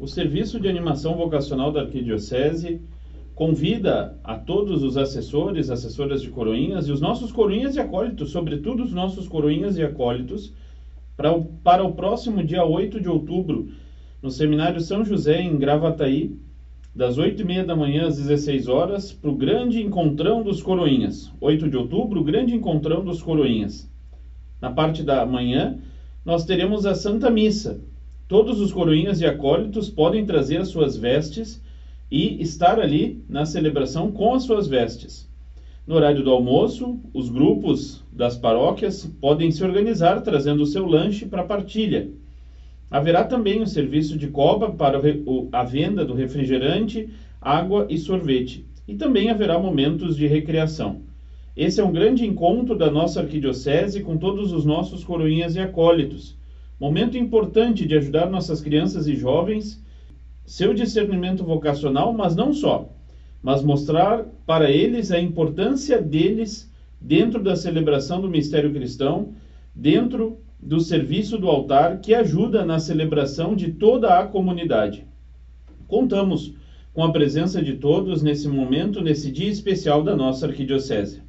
o Serviço de Animação Vocacional da Arquidiocese convida a todos os assessores, assessoras de coroinhas e os nossos coroinhas e acólitos, sobretudo os nossos coroinhas e acólitos, para o, para o próximo dia 8 de outubro, no Seminário São José, em Gravataí, das 8 e meia da manhã às 16 horas, para o grande encontrão dos coroinhas. 8 de outubro, grande encontrão dos coroinhas. Na parte da manhã, nós teremos a Santa Missa. Todos os coroinhas e acólitos podem trazer as suas vestes e estar ali na celebração com as suas vestes. No horário do almoço, os grupos das paróquias podem se organizar trazendo o seu lanche para partilha. Haverá também o serviço de coba para a venda do refrigerante, água e sorvete. E também haverá momentos de recreação. Esse é um grande encontro da nossa arquidiocese com todos os nossos coroinhas e acólitos. Momento importante de ajudar nossas crianças e jovens seu discernimento vocacional, mas não só, mas mostrar para eles a importância deles dentro da celebração do mistério cristão, dentro do serviço do altar que ajuda na celebração de toda a comunidade. Contamos com a presença de todos nesse momento, nesse dia especial da nossa arquidiocese.